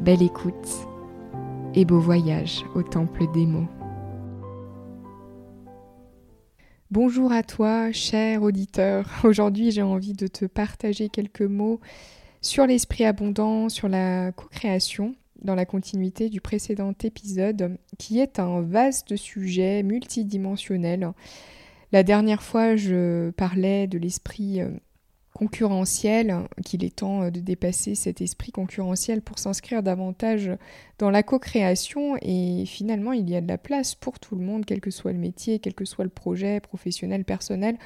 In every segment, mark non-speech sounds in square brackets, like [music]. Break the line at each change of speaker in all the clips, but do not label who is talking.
Belle écoute et beau voyage au temple des mots. Bonjour à toi, cher auditeur. [laughs] Aujourd'hui, j'ai envie de te partager quelques mots sur l'esprit abondant, sur la co-création, dans la continuité du précédent épisode, qui est un vaste sujet multidimensionnel. La dernière fois, je parlais de l'esprit euh, concurrentiel, qu'il est temps euh, de dépasser cet esprit concurrentiel pour s'inscrire davantage dans la co-création et finalement il y a de la place pour tout le monde, quel que soit le métier, quel que soit le projet professionnel, personnel.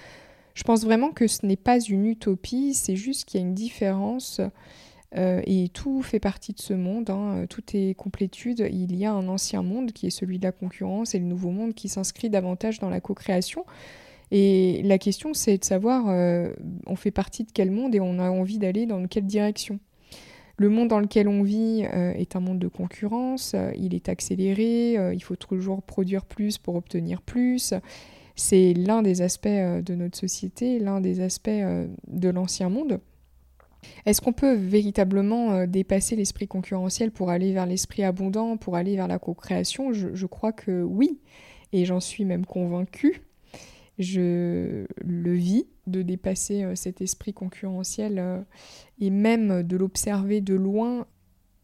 Je pense vraiment que ce n'est pas une utopie, c'est juste qu'il y a une différence euh, et tout fait partie de ce monde, hein. tout est complétude. Il y a un ancien monde qui est celui de la concurrence et le nouveau monde qui s'inscrit davantage dans la co-création. Et la question, c'est de savoir, euh, on fait partie de quel monde et on a envie d'aller dans quelle direction. Le monde dans lequel on vit euh, est un monde de concurrence, euh, il est accéléré, il faut toujours produire plus pour obtenir plus. C'est l'un des aspects de notre société, l'un des aspects de l'ancien monde. Est-ce qu'on peut véritablement dépasser l'esprit concurrentiel pour aller vers l'esprit abondant, pour aller vers la co-création? Je, crois que oui, et j'en suis même convaincue je le vis, de dépasser euh, cet esprit concurrentiel euh, et même de l'observer de loin,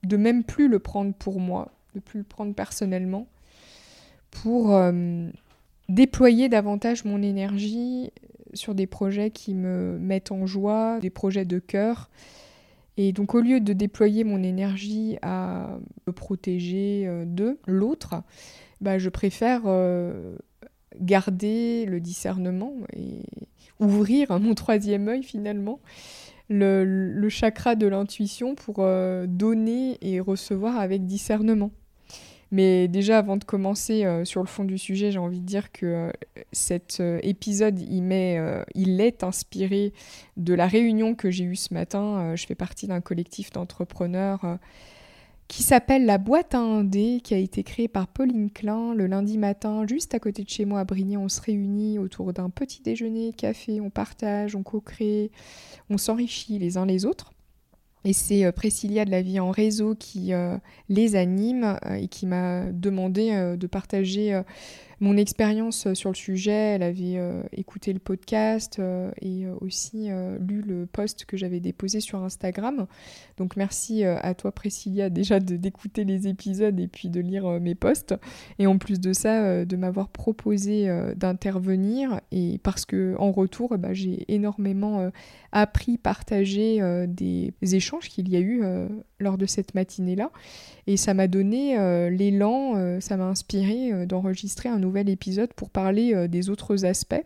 de même plus le prendre pour moi, de plus le prendre personnellement, pour euh, déployer davantage mon énergie sur des projets qui me mettent en joie, des projets de cœur. Et donc au lieu de déployer mon énergie à me protéger de l'autre, bah, je préfère garder le discernement et ouvrir mon troisième œil finalement, le, chakra de l'intuition pour euh, donner et recevoir avec discernement. Mais déjà, avant de commencer euh, sur le fond du sujet, j'ai envie de dire que euh, cet épisode, il, met, il est inspiré de la réunion que j'ai eue ce matin. je fais partie d'un collectif d'entrepreneurs qui s'appelle La boîte à indé, qui a été créée par Pauline Klein le lundi matin, juste à côté de chez moi à Brigny. On se réunit autour d'un petit déjeuner, café, on partage, on co-crée, on s'enrichit les uns les autres. Et c'est euh, Priscilla de la vie en réseau qui euh, les anime euh, et qui m'a demandé de partager mon expérience sur le sujet. Elle avait écouté le podcast et aussi lu le post que j'avais déposé sur Instagram. Donc merci à toi Priscilla [laughs] déjà d'écouter les épisodes et puis de lire mes posts. Et en plus de ça, de m'avoir proposé d'intervenir et parce que en retour, bah, j'ai énormément appris, partagé des échanges qu'il y a eu euh, lors de cette matinée-là. Et ça m'a donné euh, l'élan, euh, ça m'a inspiré d'enregistrer un épisode pour parler des autres aspects.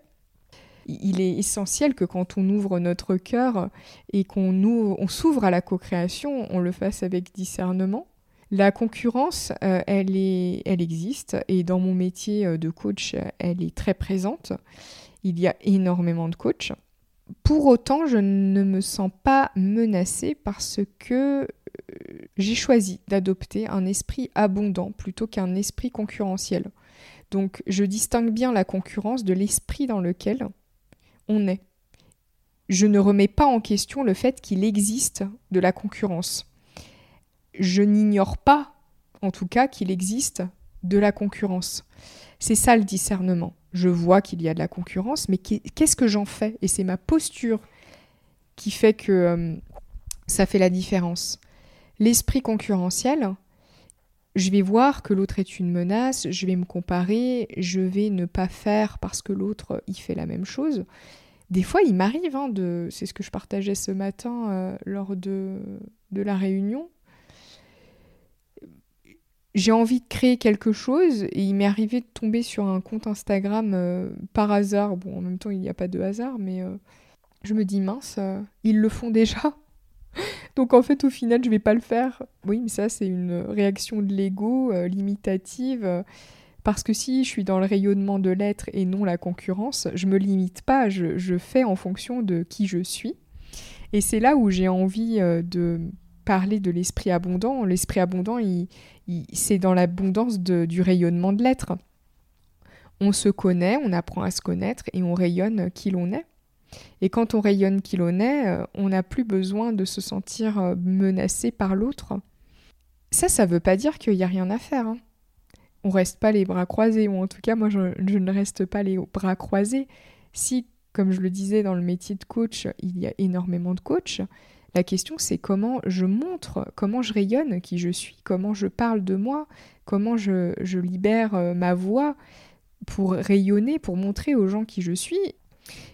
Il est essentiel que quand on ouvre notre cœur et qu'on on s'ouvre à la co-création, on le fasse avec discernement. La concurrence, elle, est, elle existe et dans mon métier de coach, elle est très présente. Il y a énormément de coachs. Pour autant, je ne me sens pas menacée parce que euh, j'ai choisi d'adopter un esprit abondant plutôt qu'un esprit concurrentiel. Donc je distingue bien la concurrence de l'esprit dans lequel on est. Je ne remets pas en question le fait qu'il existe de la concurrence. Je n'ignore pas, en tout cas, qu'il existe de la concurrence. C'est ça le discernement je vois qu'il y a de la concurrence, mais qu'est-ce que j'en fais? Et c'est ma posture qui fait que euh, ça fait la différence. L'esprit concurrentiel, je vais voir que l'autre est une menace, je vais me comparer, je vais ne pas faire parce que l'autre il fait la même chose. Des fois, il m'arrive, hein, de, c'est ce que je partageais ce matin euh, lors de, de la réunion. J'ai envie de créer quelque chose et il m'est arrivé de tomber sur un compte Instagram euh, par hasard. Bon, en même temps, il n'y a pas de hasard, mais euh, je me dis mince, ils le font déjà. Donc en fait, au final, je vais pas le faire. Oui, mais ça, c'est une réaction de l'ego euh, limitative. Euh, parce que si je suis dans le rayonnement de l'être et non la concurrence, je me limite pas, je, fais en fonction de qui je suis. Et c'est là où j'ai envie euh, de parler de l'esprit abondant. L'esprit abondant, c'est dans l'abondance du rayonnement de l'être. On se connaît, on apprend à se connaître et on rayonne qui l'on est. Et quand on rayonne qui l'on est, euh, on n'a plus besoin de se sentir euh, menacé par l'autre. Ça, ça ne veut pas dire qu'il n'y a rien à faire. Hein. On reste pas les bras croisés, ou en tout cas, moi, je, ne reste pas les bras croisés. Si, comme je le disais dans le métier de coach, il y a énormément de coachs, la question c'est comment je montre, comment je rayonne qui je suis, comment je parle de moi, comment je, libère euh, ma voix pour rayonner, pour montrer aux gens qui je suis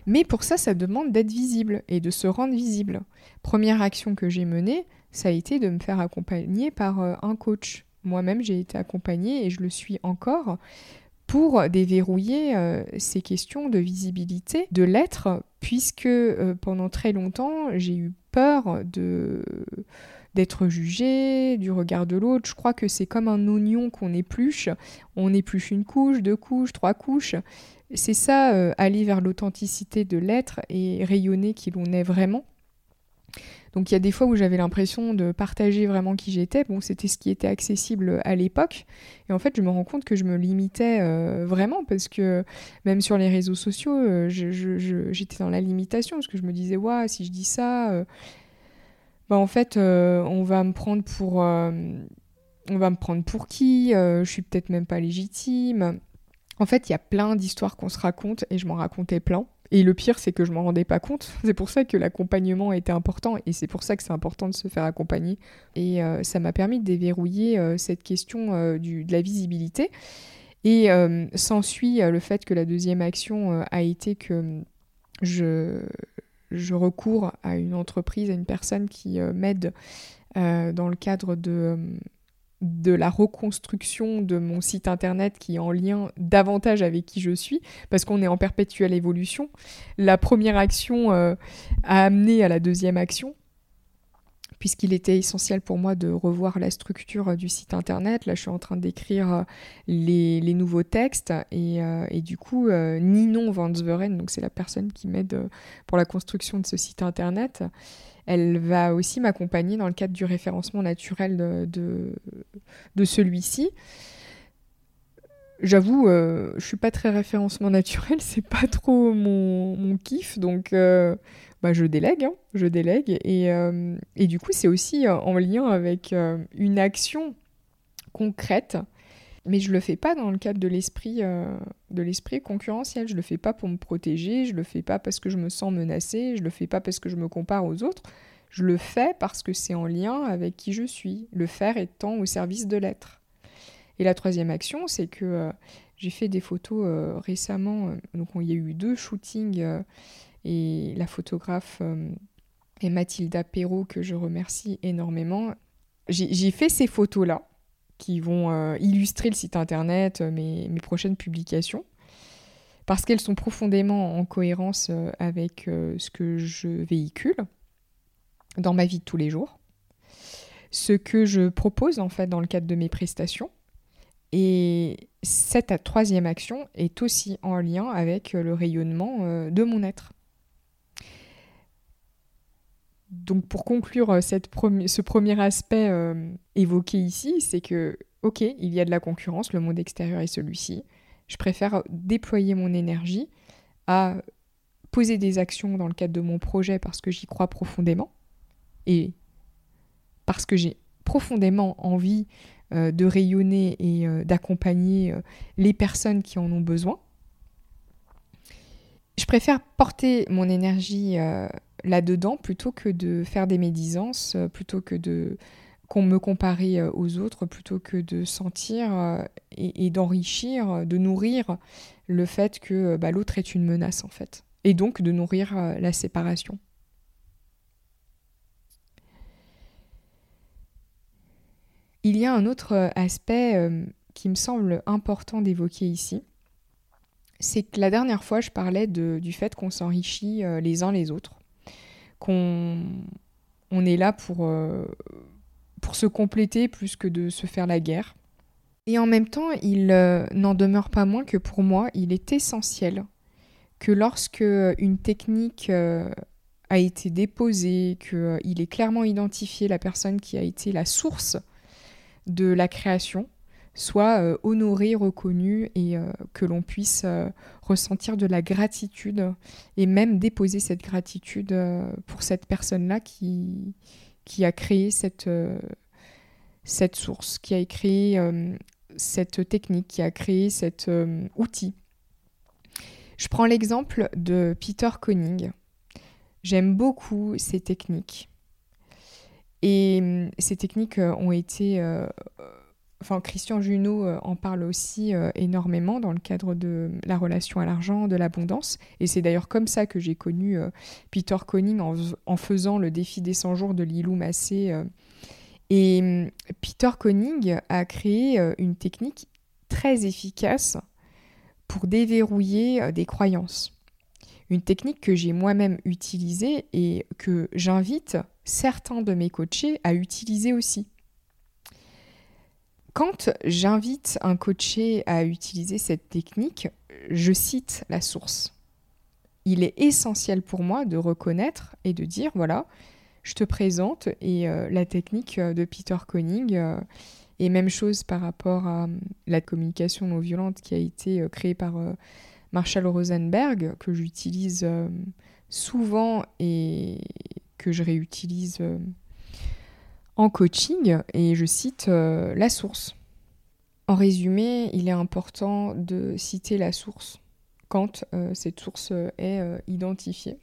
mais pour ça, ça demande d'être visible et de se rendre visible. Première action que j'ai menée, ça a été de me faire accompagner par euh, un coach. Moi-même, j'ai été accompagnée et je le suis encore pour déverrouiller euh, ces questions de visibilité de l'être, puisque euh, pendant très longtemps, j'ai eu peur de d'être jugé, du regard de l'autre. Je crois que c'est comme un oignon qu'on épluche. On épluche une couche, deux couches, trois couches. C'est ça, euh, aller vers l'authenticité de l'être et rayonner qui l'on est vraiment. Donc il y a des fois où j'avais l'impression de partager vraiment qui j'étais. Bon, c'était ce qui était accessible à l'époque. Et en fait, je me rends compte que je me limitais euh, vraiment parce que même sur les réseaux sociaux, euh, j'étais dans la limitation parce que je me disais, ouais, si je dis ça, bah, en fait, on va me prendre pour, on va me prendre pour qui Je suis peut-être même pas légitime. En fait, il y a plein d'histoires qu'on se raconte et je m'en racontais plein. Et le pire, c'est que je m'en rendais pas compte. [laughs] C'est pour ça que l'accompagnement était important et c'est pour ça que c'est important de se faire accompagner. Et euh, ça m'a permis de déverrouiller euh, cette question euh, de la visibilité. Et s'ensuit le fait que la deuxième action a été que je, je recours à une entreprise, à une personne qui m'aide dans le cadre de de la reconstruction de mon site internet qui est en lien davantage avec qui je suis, parce qu'on est en perpétuelle évolution. La première action euh, a amené à la deuxième action, puisqu'il était essentiel pour moi de revoir la structure euh, du site internet. Là, je suis en train d'écrire euh, les, nouveaux textes, et, du coup, Ninon Van Zveren, donc c'est la personne qui m'aide pour la construction de ce site internet, elle va aussi m'accompagner dans le cadre du référencement naturel de, celui-ci. J'avoue, euh, je suis pas très référencement naturel, c'est pas trop mon, kiff, donc euh, bah, je délègue, hein, je délègue. Euh, et du coup, c'est aussi en lien avec une action concrète mais je le fais pas dans le cadre de l'esprit de l'esprit concurrentiel. Je le fais pas pour me protéger, je le fais pas parce que je me sens menacée, je le fais pas parce que je me compare aux autres. Je le fais parce que c'est en lien avec qui je suis, le faire étant au service de l'être. Et la troisième action, c'est que euh, j'ai fait des photos euh, récemment. Euh, donc, il y a eu deux shootings et la photographe est Mathilda Perrault, que je remercie énormément. J'ai fait ces photos-là qui vont illustrer le site internet, mes, mes prochaines publications parce qu'elles sont profondément en cohérence avec ce que je véhicule dans ma vie de tous les jours, ce que je propose en fait dans le cadre de mes prestations. Et cette troisième action est aussi en lien avec le rayonnement euh, de mon être. Donc pour conclure euh, cette ce premier aspect euh, évoqué ici, c'est que, ok, il y a de la concurrence, le monde extérieur est celui-ci. Je préfère déployer mon énergie à poser des actions dans le cadre de mon projet parce que j'y crois profondément et parce que j'ai profondément envie euh, de rayonner et d'accompagner les personnes qui en ont besoin. Je préfère porter mon énergie là-dedans plutôt que de faire des médisances, plutôt que de qu'on me comparait aux autres plutôt que de sentir et, d'enrichir, de nourrir le fait que bah, l'autre est une menace en fait. Et donc de nourrir la séparation. Il y a un autre aspect qui me semble important d'évoquer ici. C'est que la dernière fois, je parlais du fait qu'on s'enrichit les uns les autres, qu'on on est là pour, pour se compléter plus que de se faire la guerre. Et en même temps, il euh, n'en demeure pas moins que pour moi, il est essentiel que lorsque une technique euh, a été déposée, qu'il euh, est clairement identifié la personne qui a été la source de la création, soit honorée, reconnue et que l'on puisse ressentir de la gratitude et même déposer cette gratitude pour cette personne-là qui, a créé cette, euh, source, qui a créé euh, cette technique, qui a créé cet euh, outil. Je prends l'exemple de Peter Koenig. J'aime beaucoup ces techniques. Et ces techniques ont été... Christian Junot en parle aussi énormément dans le cadre de la relation à l'argent, de l'abondance. Et c'est d'ailleurs comme ça que j'ai connu Peter Koenig en, faisant le défi des 100 jours de Lilou Massé et hum, Peter Koenig a créé euh, une technique très efficace pour déverrouiller euh, des croyances. Une technique que j'ai moi-même utilisée et que j'invite certains de mes coachés à utiliser aussi. Quand j'invite un coaché à utiliser cette technique, je cite la source. Il est essentiel pour moi de reconnaître et de dire, voilà, je te présente et euh, la technique euh, de Peter Koenig. Euh, et même chose par rapport à la communication non violente qui a été créée par Marshall Rosenberg, que j'utilise souvent et que je réutilise en coaching. Et je cite la source. En résumé, il est important de citer la source quand cette source est identifiée.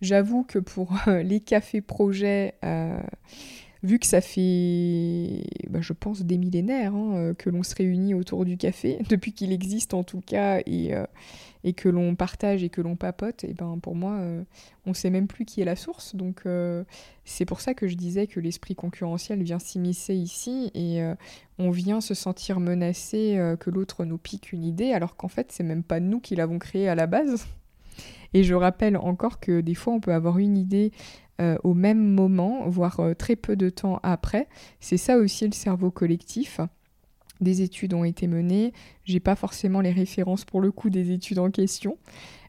J'avoue que pour euh, les cafés projets, euh, vu que ça fait, bah, je pense, des millénaires hein, euh, que l'on se réunit autour du café, [laughs] depuis qu'il existe en tout cas, et, et que l'on partage et que l'on papote, et ben pour moi, on ne sait même plus qui est la source. Donc c'est pour ça que je disais que l'esprit concurrentiel vient s'immiscer ici, et on vient se sentir menacé que l'autre nous pique une idée, alors qu'en fait, c'est même pas nous qui l'avons créée à la base. Et je rappelle encore que des fois, on peut avoir une idée euh, au même moment, voire euh, très peu de temps après. C'est ça aussi le cerveau collectif. Des études ont été menées. J'ai pas forcément les références pour le coup des études en question,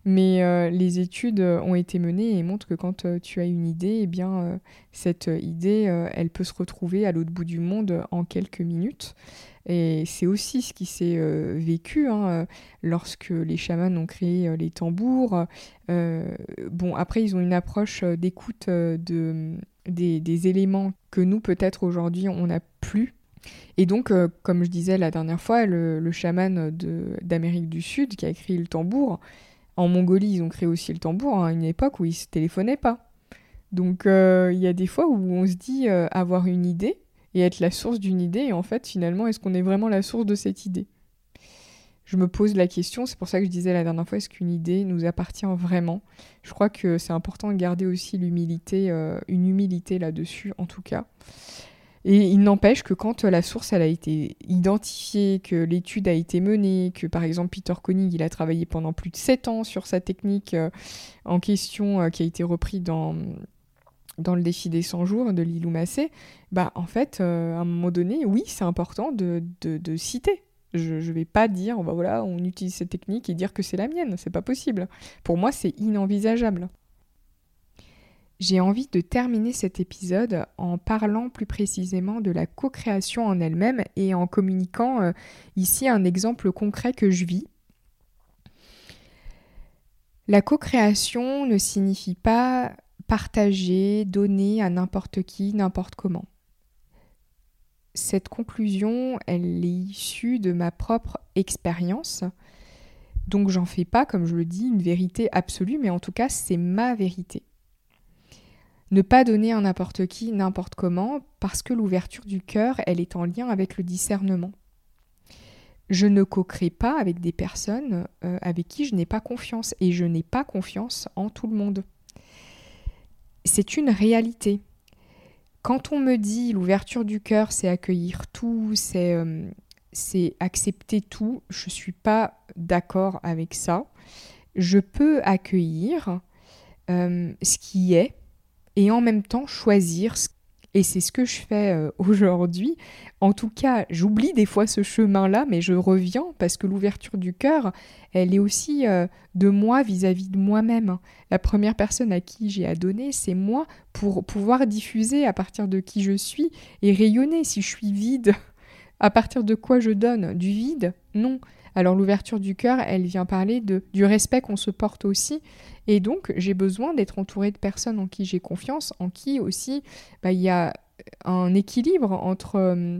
mais euh, les études ont été menées et montrent que quand tu as une idée, eh bien cette idée, elle peut se retrouver à l'autre bout du monde en quelques minutes. Et c'est aussi ce qui s'est euh, vécu hein, euh, lorsque les chamans ont créé euh, les tambours. bon, après, ils ont une approche d'écoute de, des, éléments que nous, peut-être aujourd'hui, on n'a plus. Et donc, comme je disais la dernière fois, le, chaman d'Amérique du Sud qui a créé le tambour, en Mongolie, ils ont créé aussi le tambour hein, à une époque où ils ne se téléphonaient pas. Donc, il y a des fois où on se dit avoir une idée, et être la source d'une idée. Et en fait, finalement, est-ce qu'on est vraiment la source de cette idée? Je me pose la question, c'est pour ça que je disais la dernière fois, est-ce qu'une idée nous appartient vraiment? Je crois que c'est important de garder aussi l'humilité, euh, une humilité là-dessus, en tout cas. Et il n'empêche que quand la source elle a été identifiée, que l'étude a été menée, que par exemple Peter Koenig il a travaillé pendant plus de 7 ans sur sa technique euh, en question euh, qui a été reprise dans dans le défi des 100 jours de Lilou Massé, bah en fait, euh, à un moment donné, oui, c'est important de, citer. Je ne vais pas dire, bah voilà, on utilise cette technique et dire que c'est la mienne. C'est pas possible. Pour moi, c'est inenvisageable. J'ai envie de terminer cet épisode en parlant plus précisément de la co-création en elle-même et en communiquant euh, ici un exemple concret que je vis. La co-création ne signifie pas partager, donner à n'importe qui, n'importe comment. Cette conclusion, elle est issue de ma propre expérience. Donc j'en fais pas, comme je le dis, une vérité absolue, mais en tout cas c'est ma vérité. Ne pas donner à n'importe qui, n'importe comment, parce que l'ouverture du cœur, elle est en lien avec le discernement. Je ne coquerai pas avec des personnes euh, avec qui je n'ai pas confiance et je n'ai pas confiance en tout le monde. C'est une réalité. Quand on me dit l'ouverture du cœur, c'est accueillir tout, c'est euh, accepter tout, je ne suis pas d'accord avec ça. Je peux accueillir euh, ce qui est et en même temps choisir ce et c'est ce que je fais euh, aujourd'hui. En tout cas, j'oublie des fois ce chemin-là, mais je reviens parce que l'ouverture du cœur, elle est aussi euh, de moi vis-à-vis de moi-même. La première personne à qui j'ai à donner, c'est moi pour pouvoir diffuser à partir de qui je suis et rayonner. Si je suis vide, à partir de quoi je donne? Du vide? Non. Alors l'ouverture du cœur, elle vient parler de, du respect qu'on se porte aussi. Et donc j'ai besoin d'être entouré de personnes en qui j'ai confiance, en qui aussi bah, il y a un équilibre entre...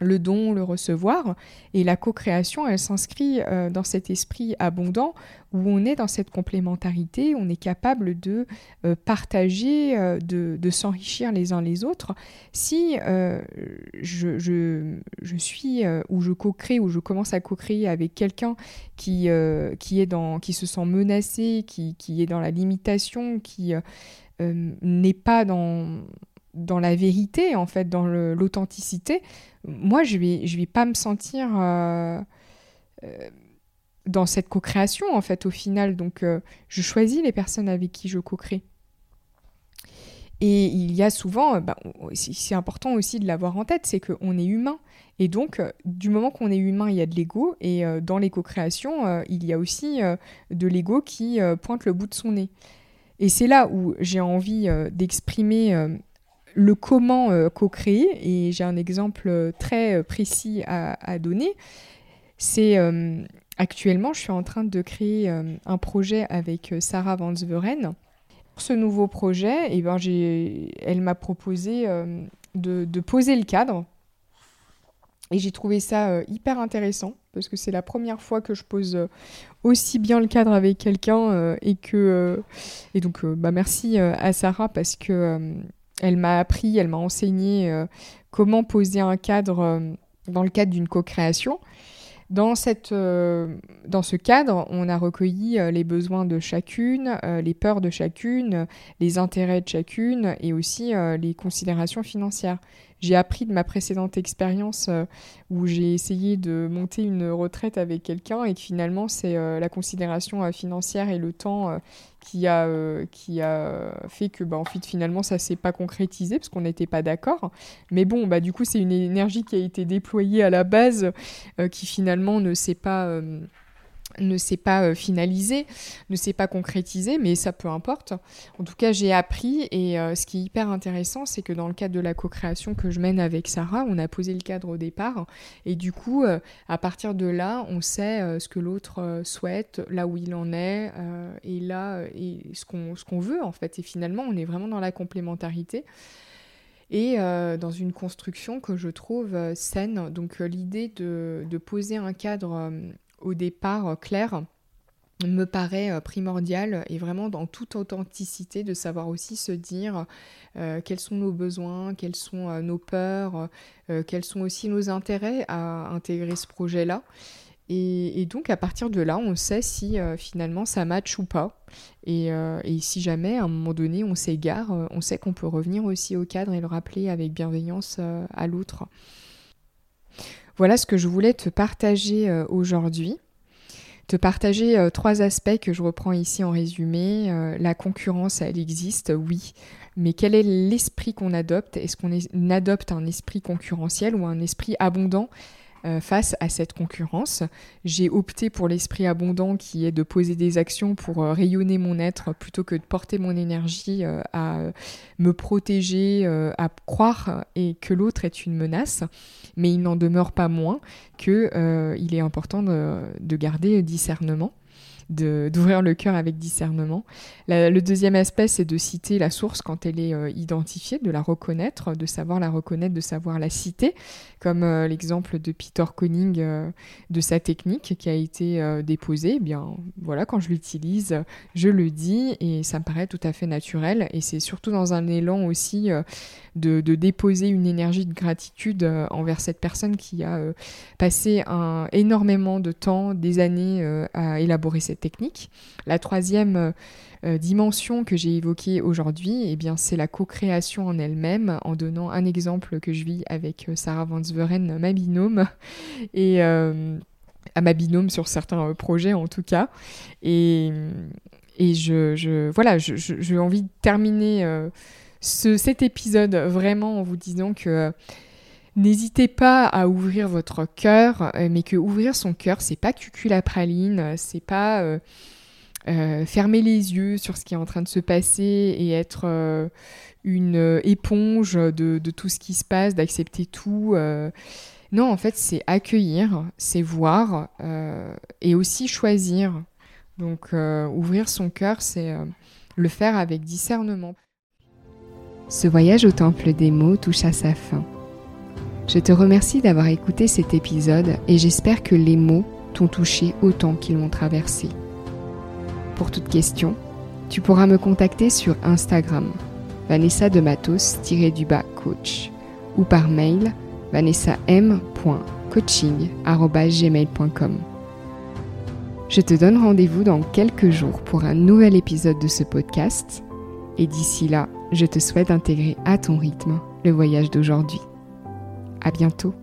Le don, le recevoir. Et la co-création, elle s'inscrit euh, dans cet esprit abondant où on est dans cette complémentarité, on est capable de euh, partager, euh, de, s'enrichir les uns les autres. Si je, suis ou je co-crée ou je commence à co-créer avec quelqu'un qui se sent menacé, qui, qui est dans la limitation, qui n'est pas dans dans la vérité, en fait, dans l'authenticité, moi, je vais, je vais pas me sentir euh, euh, dans cette co-création, en fait, au final. Donc, euh, je choisis les personnes avec qui je co-crée. Et il y a souvent, bah, c'est important aussi de l'avoir en tête, c'est qu'on est humain. Et donc, du moment qu'on est humain, il y a de l'ego. Et dans les co-créations, il y a aussi de l'ego qui pointe le bout de son nez. Et c'est là où j'ai envie d'exprimer le comment euh, co-créer, et j'ai un exemple euh, très euh, précis à, donner, c'est actuellement, je suis en train de créer un projet avec Sarah Van Zveren. Pour ce nouveau projet, et eh ben, elle m'a proposé de, poser le cadre. Et j'ai trouvé ça hyper intéressant parce que c'est la première fois que je pose aussi bien le cadre avec quelqu'un et que et donc bah merci à Sarah parce que elle m'a appris, elle m'a enseigné euh, comment poser un cadre euh, dans le cadre d'une co-création. Dans, cette, euh, dans ce cadre, on a recueilli les besoins de chacune, les peurs de chacune, les intérêts de chacune et aussi les considérations financières. J'ai appris de ma précédente expérience où j'ai essayé de monter une retraite avec quelqu'un et que finalement c'est la considération financière et le temps qui a, euh, qui a fait que bah, en fait, finalement ça s'est pas concrétisé parce qu'on n'était pas d'accord. Mais bon, bah, du coup c'est une énergie qui a été déployée à la base euh, qui finalement ne s'est pas... Euh, ne s'est pas euh, finalisé, ne s'est pas concrétisé, mais ça peu importe. En tout cas, j'ai appris et euh, ce qui est hyper intéressant, c'est que dans le cadre de la co-création que je mène avec Sarah, on a posé le cadre au départ et du coup, euh, à partir de là, on sait ce que l'autre souhaite, là où il en est et là et ce qu'on ce qu'on veut en fait. Et finalement, on est vraiment dans la complémentarité et dans une construction que je trouve saine. Donc l'idée de, de, poser un cadre au départ euh, clair me paraît euh, primordial et vraiment dans toute authenticité de savoir aussi se dire euh, quels sont nos besoins, quelles sont nos peurs, quels sont aussi nos intérêts à intégrer ce projet-là. Et, donc à partir de là, on sait si finalement ça match ou pas. Et, et, si jamais à un moment donné on s'égare, on sait qu'on peut revenir aussi au cadre et le rappeler avec bienveillance à l'autre. Voilà ce que je voulais te partager euh, aujourd'hui. Te partager euh, trois aspects que je reprends ici en résumé. Euh, la concurrence, elle existe, oui. Mais quel est l'esprit qu'on adopte? Est-ce qu'on adopte un esprit concurrentiel ou un esprit abondant? Euh, face à cette concurrence. J'ai opté pour l'esprit abondant qui est de poser des actions pour euh, rayonner mon être plutôt que de porter mon énergie euh, à me protéger, à croire et que l'autre est une menace. Mais il n'en demeure pas moins qu'il est important de, de garder discernement. D'ouvrir le cœur avec discernement. le deuxième aspect, c'est de citer la source quand elle est euh, identifiée, de la reconnaître, de savoir la reconnaître, de savoir la citer, comme euh, l'exemple de Peter Conning euh, de sa technique qui a été déposée. Eh bien, voilà, quand je l'utilise, je le dis et ça me paraît tout à fait naturel. Et c'est surtout dans un élan aussi de, déposer une énergie de gratitude envers cette personne qui a passé un, énormément de temps, des années à élaborer cette technique. La troisième euh, euh, dimension que j'ai évoquée aujourd'hui, eh bien, c'est la co-création en elle-même, en donnant un exemple que je vis avec euh, Sarah Van Zveren, ma binôme, [laughs] et à ma binôme sur certains projets en tout cas. Et, je, voilà, j'ai envie de terminer ce, cet épisode vraiment en vous disant que N'hésitez pas à ouvrir votre cœur, euh, mais que ouvrir son cœur, c'est pas cucu la praline, c'est pas euh, euh, fermer les yeux sur ce qui est en train de se passer et être une éponge de, tout ce qui se passe, d'accepter tout. Non, en fait, c'est accueillir, c'est voir et aussi choisir. Donc, ouvrir son cœur, c'est le faire avec discernement.
Ce voyage au temple des mots touche à sa fin. Je te remercie d'avoir écouté cet épisode et j'espère que les mots t'ont touché autant qu'ils m'ont traversé. Pour toute question, tu pourras me contacter sur Instagram, Vanessa de Matos-du-bas coach, ou par mail vanessam.coaching.gmail.com. Je te donne rendez-vous dans quelques jours pour un nouvel épisode de ce podcast, et d'ici là, je te souhaite d'intégrer à ton rythme le voyage d'aujourd'hui. À bientôt.